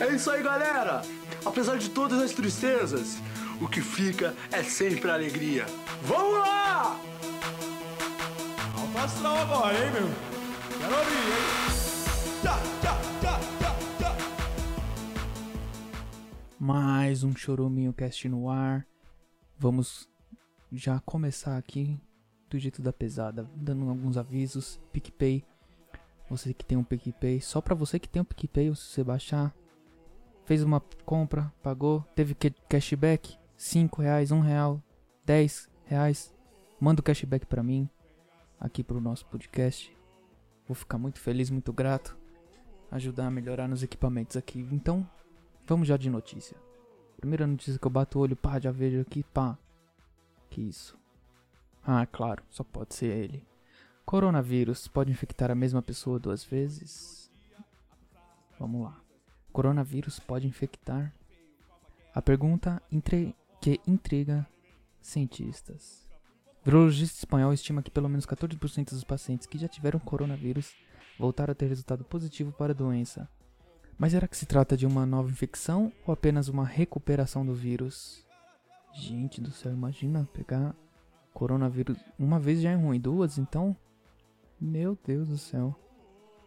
É isso aí, galera! Apesar de todas as tristezas, o que fica é sempre a alegria. Vamos lá! Alto astral agora, hein, meu? Quero ouvir, hein? Tchá, tchá, tchá, tchá, tchá. Mais um Choruminho Cast no ar. Vamos já começar aqui do jeito da pesada, dando alguns avisos. PicPay, você que tem um PicPay, só pra você que tem um PicPay, se você baixar, fez uma compra, pagou, teve cashback, 5 reais, 1 real, 10 reais, manda o cashback pra mim, aqui pro nosso podcast. Vou ficar muito feliz, muito grato, ajudar a melhorar nos equipamentos aqui. Então, vamos já de notícia. Primeira notícia que eu bato o olho, pá, já vejo aqui, pá. Que isso? Ah, claro, só pode ser ele. Coronavírus pode infectar a mesma pessoa duas vezes? Vamos lá. Coronavírus pode infectar? A pergunta entre- que intriga cientistas. Virologista espanhol estima que pelo menos 14% dos pacientes que já tiveram coronavírus voltaram a ter resultado positivo para a doença. Mas será que se trata de uma nova infecção ou apenas uma recuperação do vírus? Gente do céu, imagina pegar coronavírus uma vez já é ruim, duas então? Meu Deus do céu.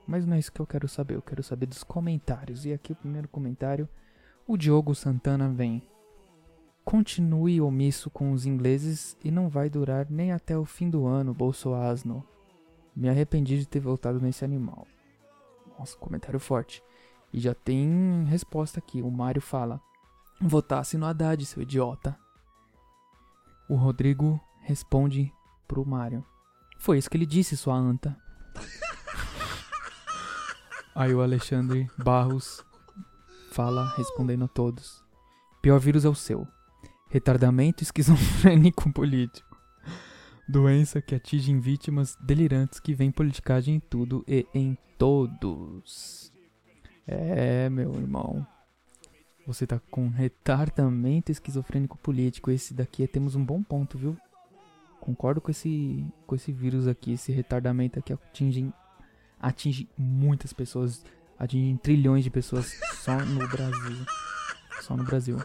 Mas não é isso que eu quero saber, eu quero saber dos comentários. E aqui o primeiro comentário, o Diogo Santana vem. Continue omisso com os ingleses e não vai durar nem até o fim do ano, Bolsoasno. Me arrependi de ter voltado nesse animal. Nossa, comentário forte. E já tem resposta aqui. O Mário fala: Votasse no Haddad, seu idiota. O Rodrigo responde pro Mário: Foi isso que ele disse, sua anta. Aí o Alexandre Barros fala, respondendo a todos: Pior vírus é o seu. Retardamento esquizofrênico político. Doença que atinge vítimas delirantes que vem politicagem em tudo e em todos. É, meu irmão. Você tá com retardamento esquizofrênico político. Esse daqui é- temos um bom ponto, viu? Concordo com esse com esse vírus aqui, esse retardamento aqui atinge atinge muitas pessoas, atinge trilhões de pessoas só no Brasil. Só no Brasil.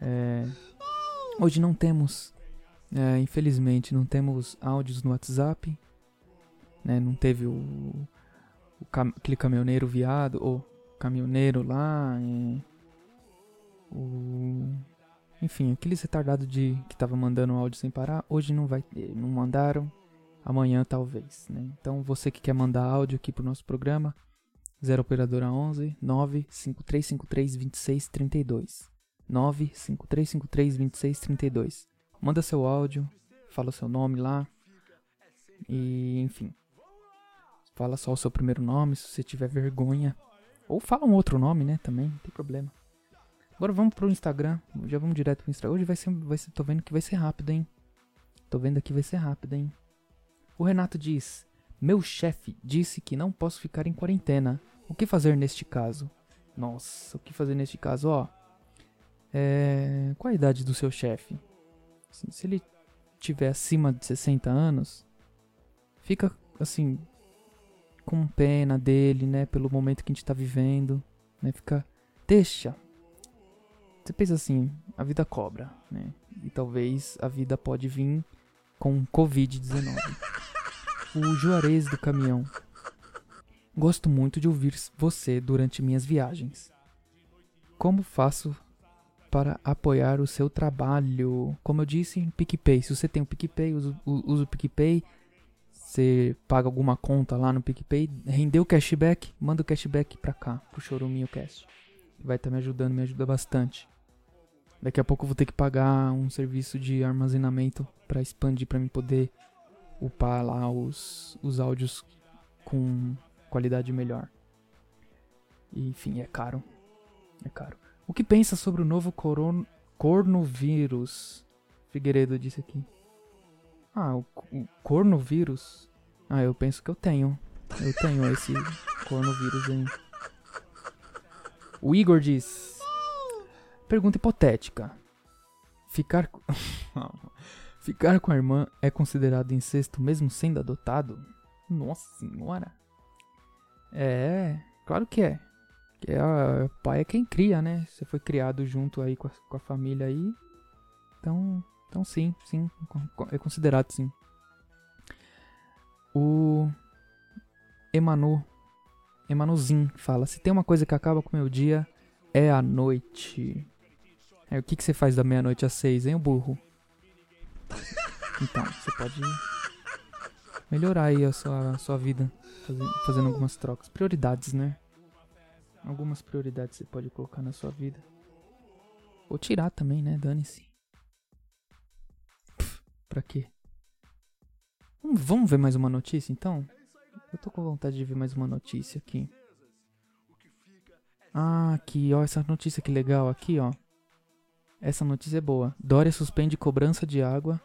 É, hoje não temos, é, infelizmente, não temos áudios no WhatsApp. Né? Não teve o, o cam- aquele caminhoneiro viado, ou caminhoneiro lá. é, o, enfim, aqueles retardados de que tava mandando áudio sem parar, hoje não vai ter, não mandaram. Amanhã talvez, né? Então você que quer mandar áudio aqui pro nosso programa, 0 operadora 11 95353 2632. 95353 2632. Manda seu áudio, fala seu nome lá. E, enfim. Fala só o seu primeiro nome, se você tiver vergonha. Ou fala um outro nome, né? Também, não tem problema. Agora vamos pro Instagram. Já vamos direto pro Instagram. Hoje vai ser, vai ser. Tô vendo que vai ser rápido, hein? Tô vendo aqui vai ser rápido, hein? O Renato diz: Meu chefe disse que não posso ficar em quarentena. O que fazer neste caso? Nossa, o que fazer neste caso? Ó, é... qual a idade do seu chefe? Assim, se ele tiver acima de 60 anos, fica assim com pena dele, né, pelo momento que a gente tá vivendo, né? Fica deixa. Você pensa assim, a vida cobra, né? E talvez a vida pode vir com COVID-19. O Juarez do caminhão. Gosto muito de ouvir você durante minhas viagens. Como faço para apoiar o seu trabalho? Como eu disse, PicPay. Se você tem o PicPay, usa, o PicPay. Você paga alguma conta lá no PicPay, rendeu cashback, manda o cashback pra cá, pro Choruminho Cast. Vai estar me ajudando, me ajuda bastante. Daqui a pouco eu vou ter que pagar um serviço de armazenamento pra expandir, pra mim poder upar lá os, os áudios com qualidade melhor. E, enfim, é caro. É caro. O que pensa sobre o novo coron cornovírus? Figueiredo disse aqui. Ah, o, o cornovírus? Ah, eu penso que eu tenho. Eu tenho esse cornovírus aí. O Igor diz. Pergunta hipotética. Ficar. co- Ficar com a irmã é considerado incesto mesmo sendo adotado? Nossa senhora. É, claro que é. Que é, o pai é quem cria, né? Você foi criado junto aí com a, com a família aí. Então, então sim, sim, é considerado sim. O Emanu, Emanuzinho fala: Se tem uma coisa que acaba com o meu dia, é a noite. É, o que, que você faz da meia-noite às seis, hein, o burro? Então, você pode melhorar aí a sua, a sua vida fazendo, algumas trocas. Prioridades, né? Algumas prioridades você pode colocar na sua vida. Ou tirar também, né? Dane-se. Pra quê? Vamos ver mais uma notícia então? Eu tô com vontade de ver mais uma notícia aqui. Ah, aqui, ó, essa notícia que legal aqui, ó. Essa notícia é boa. Dória suspende cobrança de água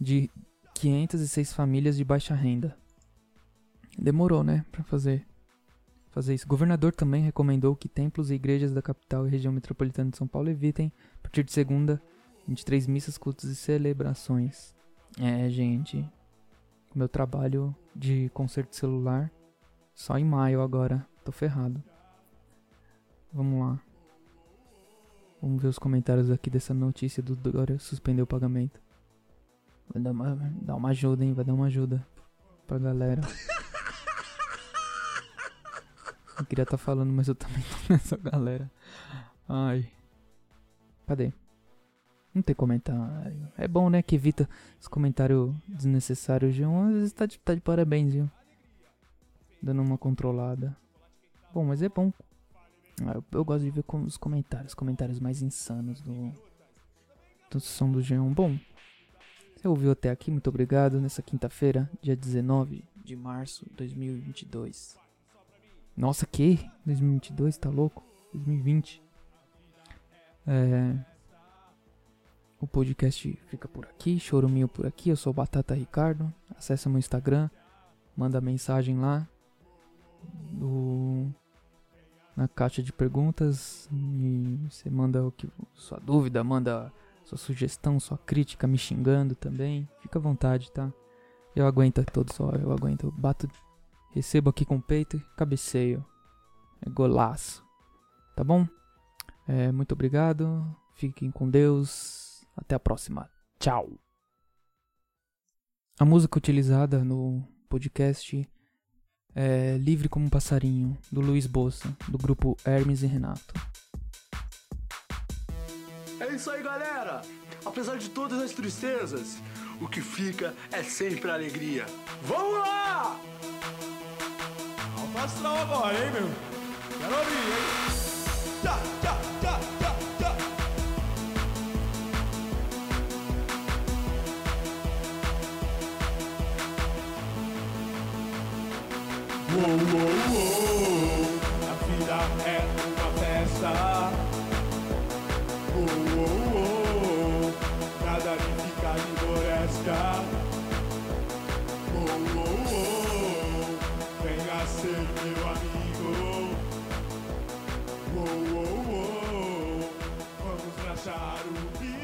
de 506 famílias de baixa renda. Demorou, né, para fazer fazer isso. O governador também recomendou que templos e igrejas da capital e região metropolitana de São Paulo evitem, a partir de segunda, 23 missas, cultos e celebrações. É, gente, meu trabalho de conserto celular só em maio agora. Tô ferrado. Vamos lá. Vamos ver os comentários aqui dessa notícia do Dória suspender o pagamento. Vai dar uma, dar uma ajuda, hein? Vai dar uma ajuda pra galera. Eu queria estar tá falando, mas eu também tô nessa galera. Ai. Cadê? Não tem comentário. É bom, né? Que evita os comentários desnecessários. João às vezes tá de, tá de parabéns, viu? Dando uma controlada. Bom, mas é bom eu, eu, gosto de ver com os comentários, comentários mais insanos do, do som do Geão. Bom, você ouviu até aqui, muito obrigado. Nessa quinta-feira, dia 19 de março de 2022. Nossa, que? 2022, tá louco? 2020. É... O podcast fica por aqui, Choruminho por aqui. Eu sou Batata Ricardo. Acesse meu Instagram, manda mensagem lá. Do na caixa de perguntas e você manda o que sua dúvida, manda sua sugestão, sua crítica, me xingando também. Fica à vontade, tá? Eu aguento todos, ó, eu aguento. Bato, recebo aqui com o peito cabeceio. É golaço. Tá bom? É, muito obrigado. Fiquem com Deus. Até a próxima. Tchau. A música utilizada no podcast é, Livre como um Passarinho, do Luiz Bossa, do grupo Hermes e Renato. É isso aí, galera! Apesar de todas as tristezas, o que fica é sempre a alegria. Vamos lá! Astral agora, hein, meu? Quero ouvir, hein? Tchá, tchá, Uou, uou, uou. A vida é uma festa. Uou, uou, uou. Nada que ficar de floresca. Uou, uou, uou. Venha ser meu amigo. Uou, uou, uou. Vamos rachar o bico.